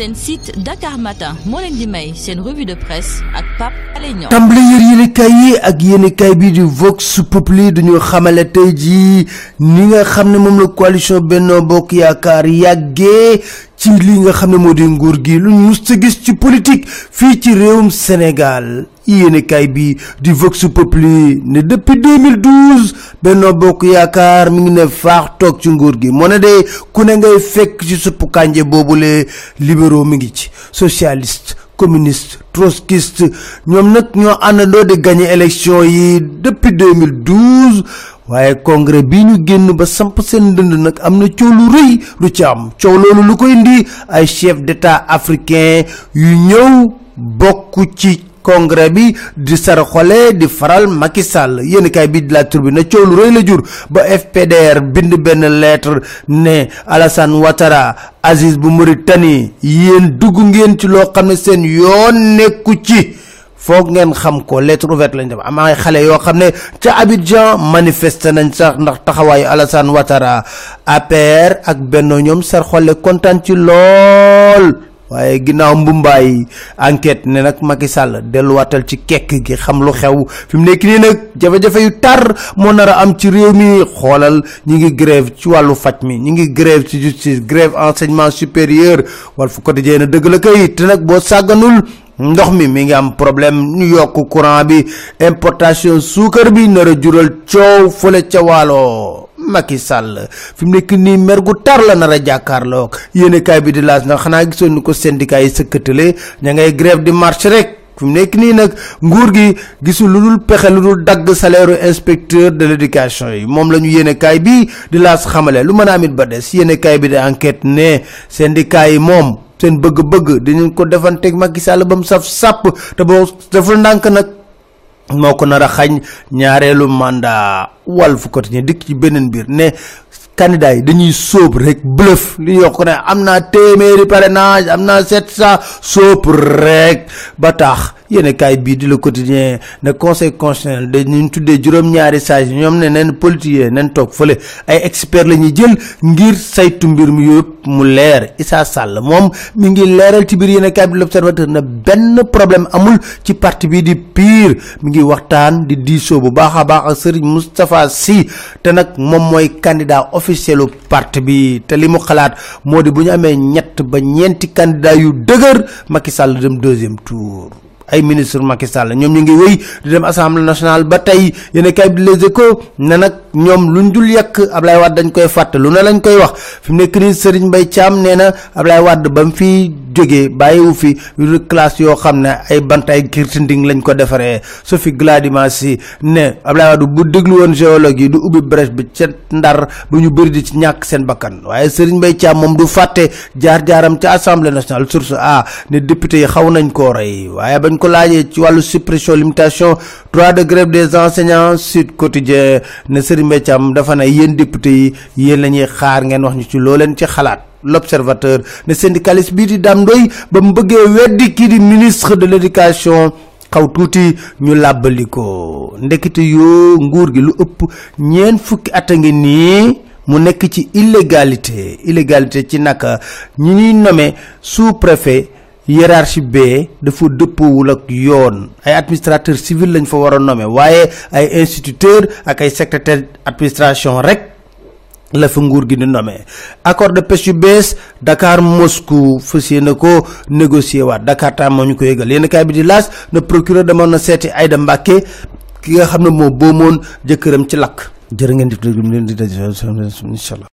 seen site Matin revue de presse ak Pape Alé ci li nga xam ne moo di nguur gi lu mus sa gis ci politique fii ci réewum Sénégal. Yéenekaay bi di Vox Populi ne depuis 2012 Benno Bokk Yaakaar mi ngi ne faax toog ci nguur gi. Moo ne de ku ne ngay fekk ci suppu kànje boobule libéraux mi ngi ci. Socialiste communiste trotskiste ñoom nag ñoo àndandoo di gagné élection yi depuis 2012 waaye congrès bi ñu génn ba samp seen dënd nag am na coow lu rëy lu ci am. Coow loolu lu koy indi ay chef d'état africain yu ñëw bokk ci congrès bi di saraxole di faral Macky Sall. Yéen kay bi di la Tribune na coow lu la jur. Ba FPDR bind benn lettre ne Alassane Ouattara Aziz bu Mauritanie yéen dugg ngeen ci loo xam ne seen yoon nekku ci foog ngeen xam ko lettre ouverte lañ def. Am ay xale yoo xam ne ca Abidjan manifester nañ sax ndax taxawaayu Alassane Ouattara APR ak Benno ñoom saraxole kontaan ci lool. Waaye ginnaaw mbumbaay enquête ne nag Macky Sall delluwaatal ci kekk gi xam lu xew. Fi mu nekk nii nag jafe-jafe yu tar moo nar a am ci réew mi. Xoolal ñi ngi grève ci wàllu faj mi ñi ngi grève ci justice grève enseignement supérieur. Wala fu quotidien na dëgg la kay te nag boo sàgganul ndox mi mi ngi am problème ñu yokk courant bi importation suukar bi nar a jural coow fële ca waalo. Macky Sall fi mu nekk nii mer gu tar la nar a jàkkaarloo. Yéene kaay bi di laas nag xanaa gisoon ni ko syndicat yi sëkkatale ña ngay grève di marche rek. Fi mu nekk nii nag nguur gi gisul lu dul pexe lu dul dagg salaire inspecteur de l'éducation yi. Moom la ñu yéene kaay bi di laas xamale lu mën a amit ba des. Yéene kaay bi di enquête ne syndicat yi moom seen bëgg-bëgg dinañ ko defanteeg Macky Sall ba mu saf sàpp te boo deful ndànk nag moo ko nar a xañ mandat Walf Quotidien dikk ci beneen biir ne candidat yi dañuy sóob rek bluff. Li yokk ne am naa téeméeri parrainage am naa sept cent sóob rek. Ba tax yéene kaay bii di le quotidien ne conseil constitutionnel dañu tuddee juróom-ñaari sage ñoom ne neen politique neen toog fële. Ay expert la ñuy jël ngir saytu mbir mi yëpp mu leer. Issa Sall moom mi ngi leeral ci biir yéene kaay bi l'observateur ne benn problème amul ci parti bi di pire mi ngi waxtaan di diisoo bu baax a baax Serigne Moustapha Sy. Te nag moom mooy candidat officielu parti bi. Te li mu xalaat moo di bu ñu amee ñett ba ñeenti candidat yu dëgër Macky Sall dem deuxième tour ay ministre Macky Sall ñoom ñu ngi wéy di dem assemblée nationale ba tey. Yéen kay bi les échos ne nag ñoom luñ dul yàq Ablaye Wade dañ koy fàtte lu ne lañ koy wax. Fi Serigne Mbaye Thiam nee na Ablaye Wade ba mu fi jógee bàyyiwu fi classe yoo xam ne ay bant ay kirtinding lañ ko defaree. Sophie Gladima si ne Ablaye Wade bu déglu woon géologue du ubbi brèche bi ca ndar bu ñu bëri di ci ñàkk seen bakkan. Waaye Serigne Mbaye Thiam moom du fàtte jaar-jaaram ca assemblée nationale source a ne député yi xaw nañ koo rey. Waaye bañ ko laajee ci wàllu suppression limitation droit de grève des enseignants Sud Quotidien ne Serigne Mbaye Thiam dafa ne yéen député yi yéen la ñuy xaar ngeen wax ñu ci loo leen ci xalaat l'observateur. Ne syndicaliste bii di Dame Ndoye ba mu bëggee weddi kii di ministre de l'éducation. Xaw tuuti ñu làbbali ko. Ndekete yoo nguur gi lu ëpp ñeent fukki at a ngi nii mu nekk ci illégalité. Illégalité ci naka ñi ñuy nommé sous-préfet hiérarchie B dafa ak yoon. Ay administrateur civil lañ fa war a nommé. Waaye ay instituteur ak ay secrétaire administration rek la fa nguur gi di nommé accord de pêche Dakar Moscou fas yéene ko négocier Dakar tam moo ñu ko yëgal. Yéen kaay bi di laas na procureur demoon na seeti Aïda Mbacké ki nga xam ne moo boomoon ci jërë ngeen di déglu leen di daj incha allah